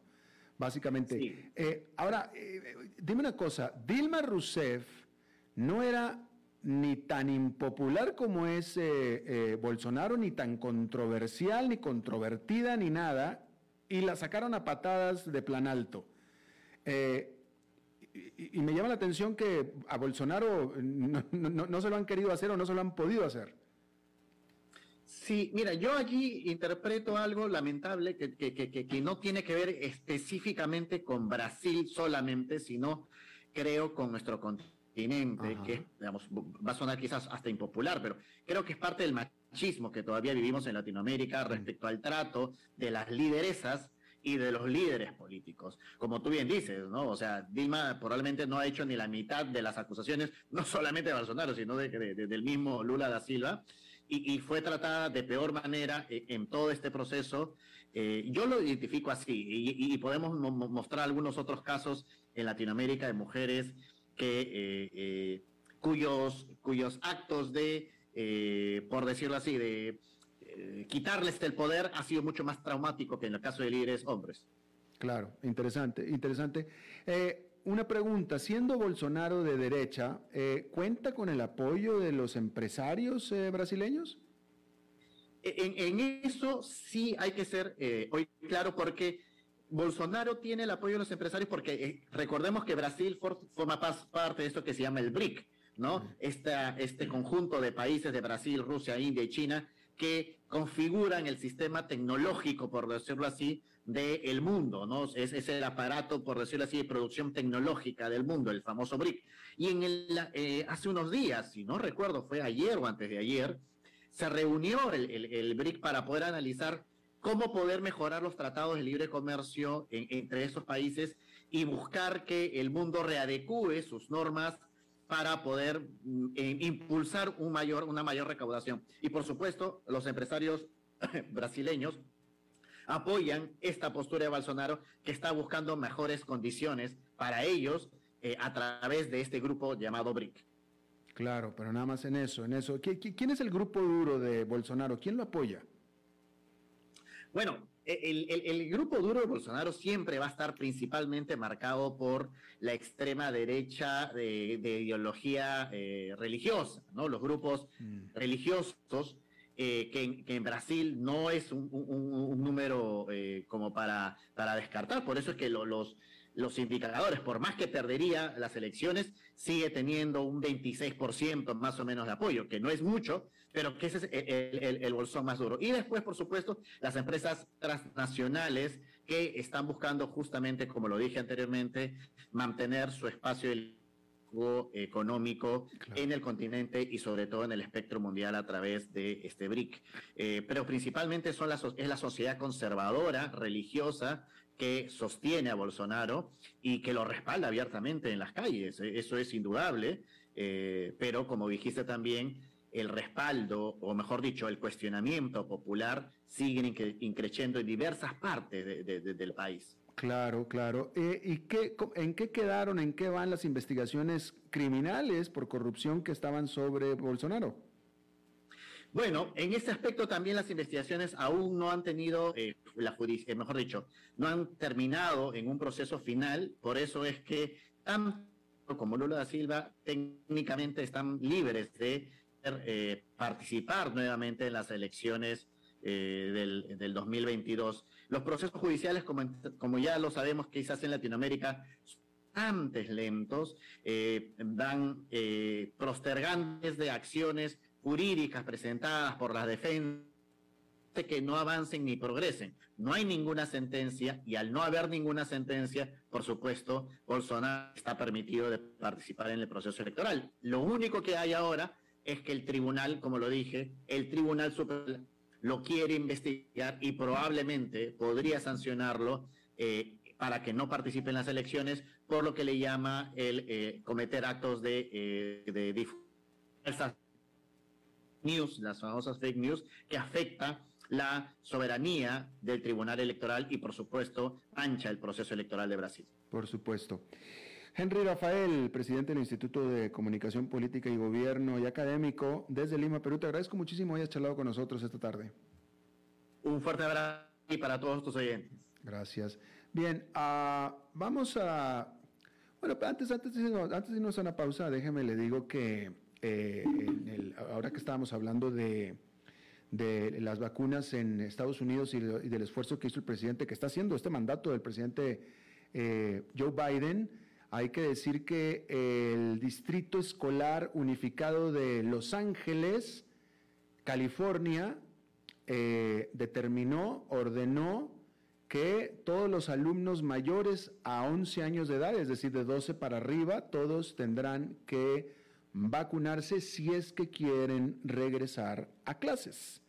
básicamente. Eh, ahora, eh, dime una cosa, Dilma Rousseff no era ni tan impopular como es eh, Bolsonaro, ni tan controversial, ni controvertida, ni nada, y la sacaron a patadas de plan alto. Y, me llama la atención que a Bolsonaro no, se lo han querido hacer o no se lo han podido hacer. Sí, mira, yo allí interpreto algo lamentable que, que, no tiene que ver específicamente con Brasil solamente, sino creo con nuestro continente, que digamos, va a sonar quizás hasta impopular, pero creo que es parte del machismo que todavía vivimos en Latinoamérica respecto al trato de las lideresas y de los líderes políticos. Como tú bien dices, ¿no? O sea, Dilma probablemente no ha hecho ni la mitad de las acusaciones, no solamente de Bolsonaro, sino de, del mismo Lula da Silva, y, fue tratada de peor manera eh, en, todo este proceso. Eh, yo lo identifico así, y, podemos mostrar algunos otros casos en Latinoamérica de mujeres que, eh, cuyos, cuyos actos de, por decirlo así, de eh, quitarles el poder ha sido mucho más traumático que en el caso de líderes hombres. Claro, interesante, interesante. Eh, una pregunta, siendo Bolsonaro de derecha, eh, ¿cuenta con el apoyo de los empresarios brasileños? En, eso sí hay que ser hoy claro porque Bolsonaro tiene el apoyo de los empresarios porque recordemos que Brasil forma parte de esto que se llama el BRIC, ¿no? este conjunto de países de Brasil, Rusia, India y China que configuran el sistema tecnológico, por decirlo así, del mundo, ¿no? Es, es, el aparato, por decirlo así, de producción tecnológica del mundo, el famoso BRIC. Y en el, eh, hace unos días, si no recuerdo, fue ayer o antes de ayer, se reunió el, el, BRIC para poder analizar cómo poder mejorar los tratados de libre comercio entre esos países y buscar que el mundo readecue sus normas para poder mm, eh, impulsar un mayor, una mayor recaudación. Y por supuesto, los empresarios brasileños apoyan esta postura de Bolsonaro que está buscando mejores condiciones para ellos eh, a través de este grupo llamado BRIC. Claro, pero nada más en eso, en eso. ¿Quién es el grupo duro de Bolsonaro? ¿Quién lo apoya? Bueno, el, grupo duro de Bolsonaro siempre va a estar principalmente marcado por la extrema derecha de, ideología eh, religiosa, ¿no? Los grupos mm. religiosos, eh, que, en Brasil no es un, número eh, como para, para descartar, por eso es que los, los indicadores, por más que perdería las elecciones, sigue teniendo un 26% más o menos de apoyo, que no es mucho, pero que ese es el, el, bolsón más duro. Y después, por supuesto, las empresas transnacionales que están buscando justamente, como lo dije anteriormente, mantener su espacio económico en el continente y sobre todo en el espectro mundial a través de este BRIC. Eh, pero principalmente son es la sociedad conservadora, religiosa, que sostiene a Bolsonaro y que lo respalda abiertamente en las calles. E, eso es indudable, eh, pero como dijiste también, el respaldo, o mejor dicho, el cuestionamiento popular sigue increciendo en diversas partes del país. Claro, claro. Eh, ¿Y qué, en qué quedaron, en qué van las investigaciones criminales por corrupción que estaban sobre Bolsonaro? Bueno, en este aspecto también las investigaciones aún no han tenido, eh, la judicia, mejor dicho, no han terminado en un proceso final, por eso es que tanto como Lula da Silva técnicamente están libres de eh, participar nuevamente en las elecciones eh, del, del, 2022. Los procesos judiciales, como, ya lo sabemos, quizás en Latinoamérica, antes lentos, eh, dan postergantes de acciones jurídicas presentadas por la defensa que no avancen ni progresen. No hay ninguna sentencia y al no haber ninguna sentencia, por supuesto, Bolsonaro está permitido de participar en el proceso electoral. Lo único que hay ahora es que el tribunal, como lo dije, el tribunal superior lo quiere investigar y probablemente podría sancionarlo eh, para que no participe en las elecciones por lo que le llama el eh, cometer actos de, eh, de news, las famosas fake news, que afecta la soberanía del Tribunal Electoral y, por supuesto, ancha el proceso electoral de Brasil. Por supuesto. Henry Rafael, presidente del Instituto de Comunicación Política y Gobierno y académico desde Lima, Perú. Te agradezco muchísimo que hayas charlado con nosotros esta tarde. Un fuerte abrazo para todos tus oyentes. Gracias. Bien, uh, vamos a... Bueno, antes, antes, de, antes de irnos a una pausa, déjeme le digo que eh, ahora que estábamos hablando de, de las vacunas en Estados Unidos y, del esfuerzo que hizo el presidente, que está haciendo este mandato del presidente eh, Joe Biden, hay que decir que el Distrito Escolar Unificado de Los Ángeles, California, eh, determinó, ordenó que todos los alumnos mayores a 11 años de edad, es decir, de 12 para arriba, todos tendrán que vacunarse si es que quieren regresar a clases.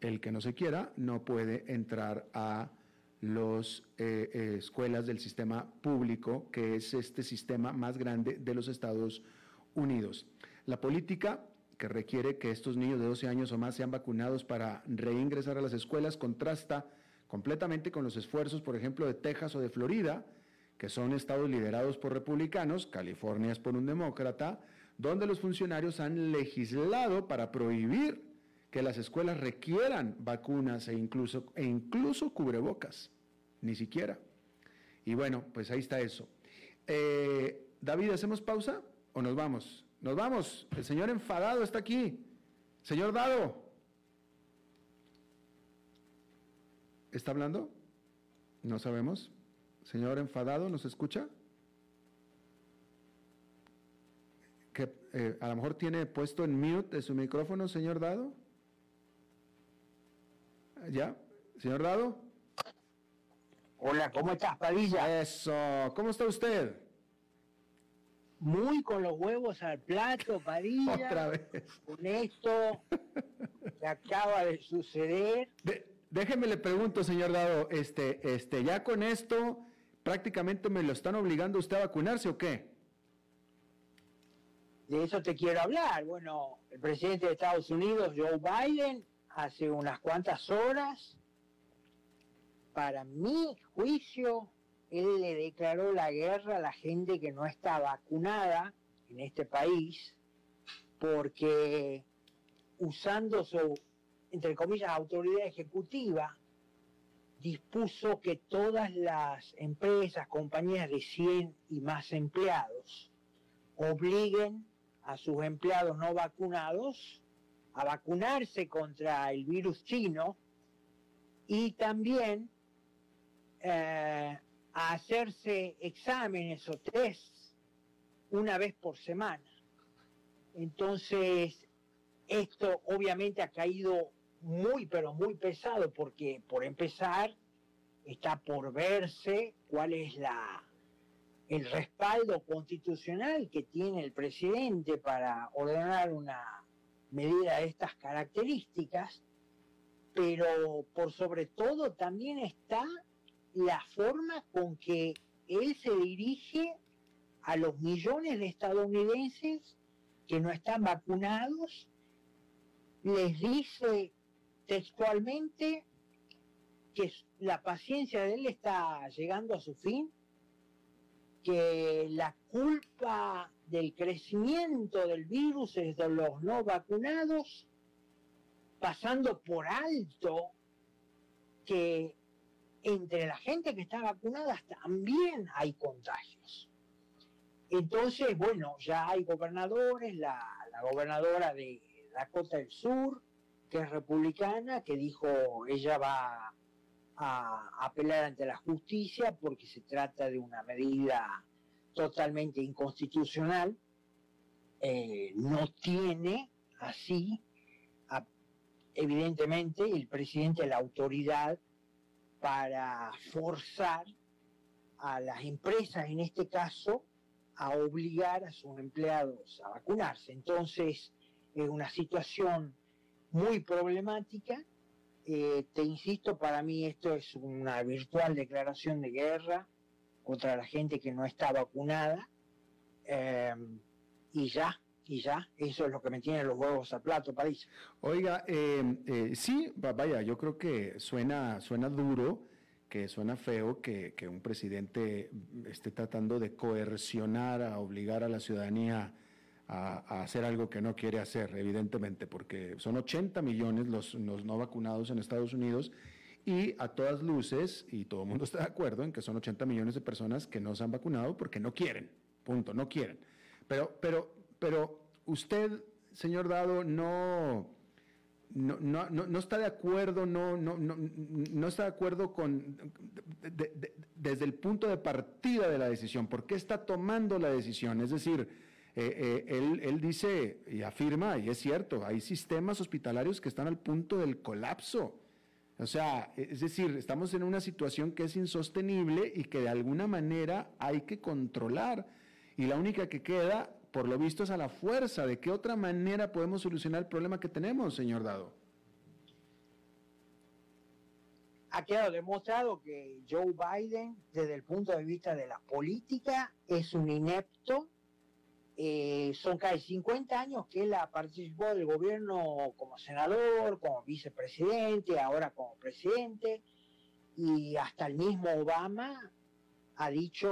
El que no se quiera no puede entrar a las eh, eh, escuelas del sistema público, que es este sistema más grande de los Estados Unidos. La política que requiere que estos niños de 12 años o más sean vacunados para reingresar a las escuelas contrasta completamente con los esfuerzos, por ejemplo, de Texas o de Florida, que son estados liderados por republicanos, California es por un demócrata, donde los funcionarios han legislado para prohibir que las escuelas requieran vacunas e incluso, e incluso cubrebocas, ni siquiera. Y bueno, pues ahí está eso. Eh, David, ¿hacemos pausa o nos vamos? Nos vamos. El señor enfadado está aquí. Señor Dado. ¿Está hablando? No sabemos. Señor enfadado, ¿nos escucha? Que eh, a lo mejor tiene puesto en mute su micrófono, señor Dado. ¿Ya? ¿Señor Dado? Hola, ¿cómo estás, Padilla? Eso, ¿cómo está usted? Muy con los huevos al plato, Padilla. Otra vez. Con esto que acaba de suceder. déjeme le pregunto, señor Dado, este, este, ya con esto prácticamente me lo están obligando usted a vacunarse o qué? De eso te quiero hablar. Bueno, el presidente de Estados Unidos, Joe Biden, hace unas cuantas horas, para mi juicio, él le declaró la guerra a la gente que no está vacunada en este país, porque usando su, entre comillas, autoridad ejecutiva, dispuso que todas las empresas, compañías de 100 y más empleados, obliguen a sus empleados no vacunados a vacunarse contra el virus chino y también eh, a hacerse exámenes o tests una vez por semana. Entonces, esto obviamente ha caído muy, pero muy pesado porque, por empezar, está por verse cuál es la, el respaldo constitucional que tiene el presidente para ordenar una medida de estas características, pero por sobre todo también está la forma con que él se dirige a los millones de estadounidenses que no están vacunados, les dice textualmente que la paciencia de él está llegando a su fin, que la culpa del crecimiento del virus es de los no vacunados, pasando por alto que entre la gente que está vacunada también hay contagios. Entonces, bueno, ya hay gobernadores, la, gobernadora de Dakota del Sur, que es republicana, que dijo ella va a apelar ante la justicia porque se trata de una medida totalmente inconstitucional, eh, no tiene así, evidentemente, el presidente la autoridad para forzar a las empresas, en este caso, a obligar a sus empleados a vacunarse. Entonces, es una situación muy problemática. Eh, te insisto, para mí esto es una virtual declaración de guerra contra la gente que no está vacunada. Em, y ya, y ya, eso es lo que me tiene los huevos al plato, París. Oiga, em, eh, sí, vaya, yo creo que suena, suena duro, que suena feo que, un presidente esté tratando de coercionar, a obligar a la ciudadanía a, a, hacer algo que no quiere hacer, evidentemente, porque son 80 millones los, los no vacunados en Estados Unidos y a todas luces, y todo el mundo está de acuerdo en que son 80 millones de personas que no se han vacunado porque no quieren, punto, no quieren. Pero, pero, pero usted, señor Dado, no, no, no, no, está de acuerdo, no, no, no, está de acuerdo con desde el punto de partida de la decisión. ¿Por qué está tomando la decisión? Es decir, eh, eh, él, él, dice y afirma, y es cierto, hay sistemas hospitalarios que están al punto del colapso. O sea, es decir, estamos en una situación que es insostenible y que de alguna manera hay que controlar. Y la única que queda por lo visto es a la fuerza. ¿De qué otra manera podemos solucionar el problema que tenemos, señor Dado? Ha quedado demostrado que Joe Biden, desde el punto de vista de la política, es un inepto. Eh, son casi 50 años que él participó del gobierno como senador, como vicepresidente, ahora como presidente, y hasta el mismo Obama ha dicho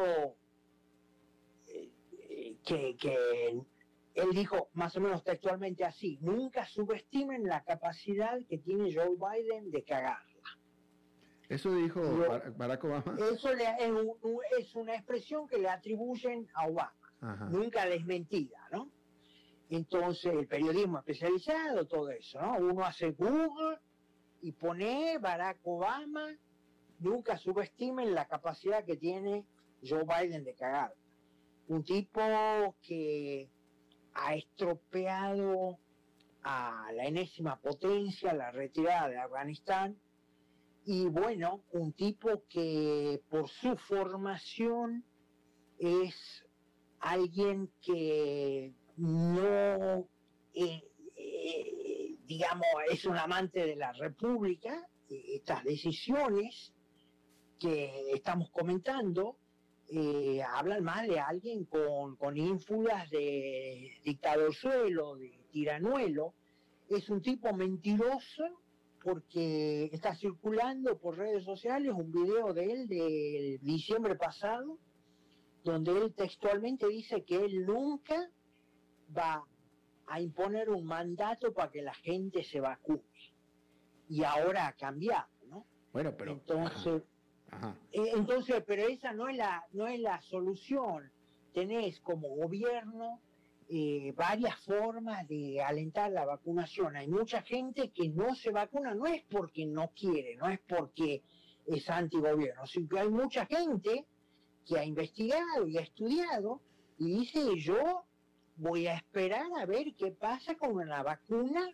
que, él dijo más o menos textualmente así, nunca subestimen la capacidad que tiene Joe Biden de cagarla. Eso dijo Barack Obama. Eso es, una expresión que le atribuyen a Obama, nunca desmentida, ¿no? Entonces, el periodismo especializado, todo eso, ¿no? Uno hace Google y pone Barack Obama, nunca subestimen la capacidad que tiene Joe Biden de cagarla un tipo que ha estropeado a la enésima potencia, la retirada de Afganistán, y bueno, un tipo que por su formación es alguien que no, eh, eh, digamos, es un amante de la República, estas decisiones que estamos comentando, eh, hablan mal de alguien con, con ínfulas de dictadorzuelo, de tiranuelo. Es un tipo mentiroso porque está circulando por redes sociales un video de él del diciembre pasado, donde él textualmente dice que él nunca va a imponer un mandato para que la gente se vacune. Y ahora ha cambiado, ¿no? Bueno, pero... Entonces... Eh, entonces, pero esa no es la, no es la solución. Tenés como gobierno eh, varias formas de alentar la vacunación. Hay mucha gente que no se vacuna, no es porque no quiere, no es porque es antigobierno, sino que hay mucha gente que ha investigado y ha estudiado y dice yo voy a esperar a ver qué pasa con una vacuna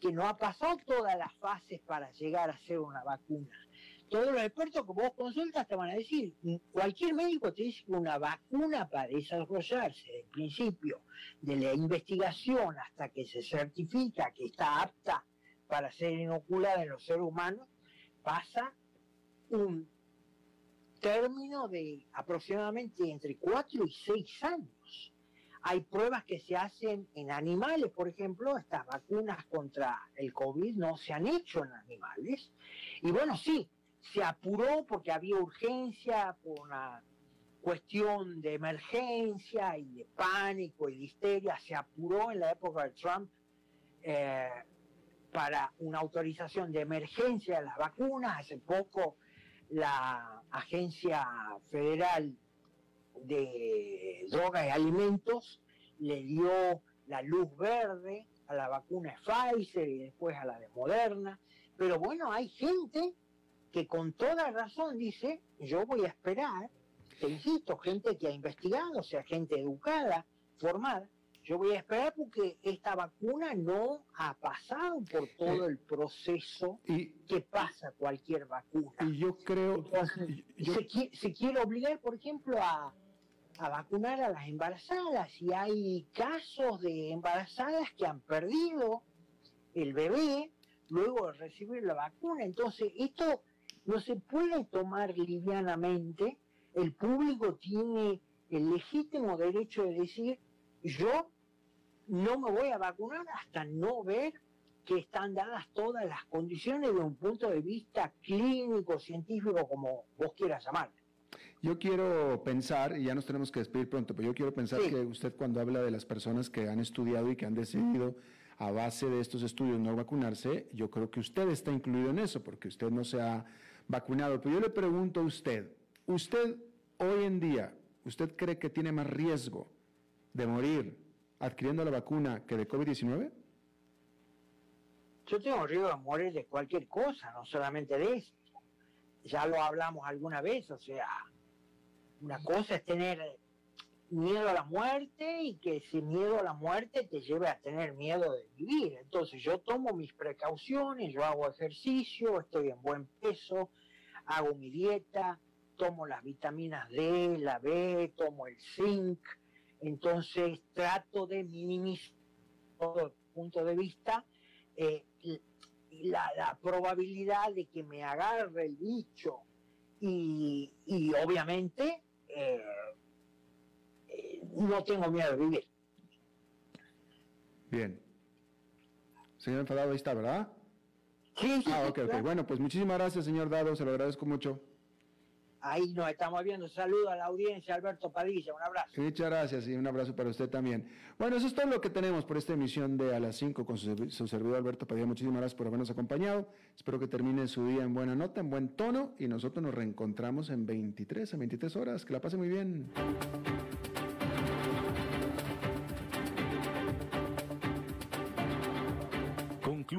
que no ha pasado todas las fases para llegar a ser una vacuna todos los expertos que vos consultas te van a decir, cualquier médico te dice que una vacuna para desarrollarse del principio de la investigación hasta que se certifica que está apta para ser inoculada en los seres humanos, pasa un término de aproximadamente entre 4 y 6 años. Hay pruebas que se hacen en animales, por ejemplo, estas vacunas contra el COVID no se han hecho en animales. Y bueno, sí, se apuró porque había urgencia por una cuestión de emergencia y de pánico y de histeria, se apuró en la época de Trump eh, para una autorización de emergencia de las vacunas. Hace poco la Agencia Federal de Drogas y Alimentos le dio la luz verde a la vacuna de Pfizer y después a la de Moderna. Pero bueno, hay gente que con toda razón dice, yo voy a esperar, te insisto, gente que ha investigado, o sea, gente educada, formada, yo voy a esperar porque esta vacuna no ha pasado por todo eh, el proceso que pasa cualquier vacuna. Y yo creo... Se, quiere, obligar, por ejemplo, a, a vacunar a las embarazadas y hay casos de embarazadas que han perdido el bebé luego de recibir la vacuna. Entonces, esto no se puede tomar livianamente. El público tiene el legítimo derecho de decir, yo no me voy a vacunar hasta no ver que están dadas todas las condiciones de un punto de vista clínico, científico, como vos quieras llamarlo. Yo quiero pensar, y ya nos tenemos que despedir pronto, pero yo quiero pensar que usted cuando habla de las personas que han estudiado y que han decidido a base de estos estudios no vacunarse, yo creo que usted está incluido en eso, porque usted no se ha vacunado. Pero yo le pregunto a usted, ¿usted hoy en día, usted cree que tiene más riesgo de morir adquiriendo la vacuna que de COVID-19? yo tengo riesgo de morir de cualquier cosa, no solamente de esto. Ya lo hablamos alguna vez, o sea, una cosa es tener miedo a la muerte y que ese miedo a la muerte te lleve a tener miedo de vivir. Entonces yo tomo mis precauciones, yo hago ejercicio, estoy en buen peso, hago mi dieta, tomo las vitaminas D, la B, tomo el zinc, entonces trato de minimizar todo el punto de vista eh, la, probabilidad de que me agarre el bicho y, obviamente eh, eh, no tengo miedo de vivir. Bien. Señor enfadado, ahí está, ¿verdad? Sí, sí. Ah, ok, ok. Bueno, pues muchísimas gracias, señor Dado, se lo agradezco mucho. Ahí nos estamos viendo. Saludo a la audiencia, Alberto Padilla. Un abrazo. Muchas gracias y un abrazo para usted también. Bueno, eso es todo lo que tenemos por esta emisión de A las 5 con su, su, servidor Alberto Padilla. Muchísimas gracias por habernos acompañado. Espero que termine su día en buena nota, en buen tono y nosotros nos reencontramos en 23, en 23 horas. Que la pase muy bien.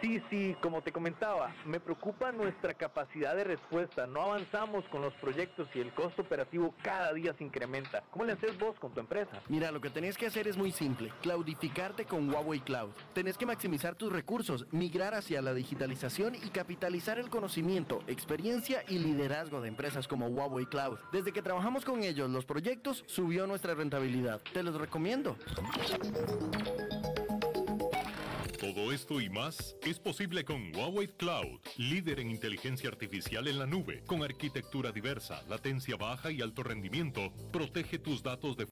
Sí, sí, como te comentaba, me preocupa nuestra capacidad de respuesta. No avanzamos con los proyectos y el costo operativo cada día se incrementa. ¿Cómo le haces vos con tu empresa? Mira, lo que tenés que hacer es muy simple. Claudificarte con Huawei Cloud. Tenés que maximizar tus recursos, migrar hacia la digitalización y capitalizar el conocimiento, experiencia y liderazgo de empresas como Huawei Cloud. Desde que trabajamos con ellos, los proyectos subió nuestra rentabilidad. Te los recomiendo. Todo esto y más es posible con Huawei Cloud, líder en inteligencia artificial en la nube, con arquitectura diversa, latencia baja y alto rendimiento. Protege tus datos de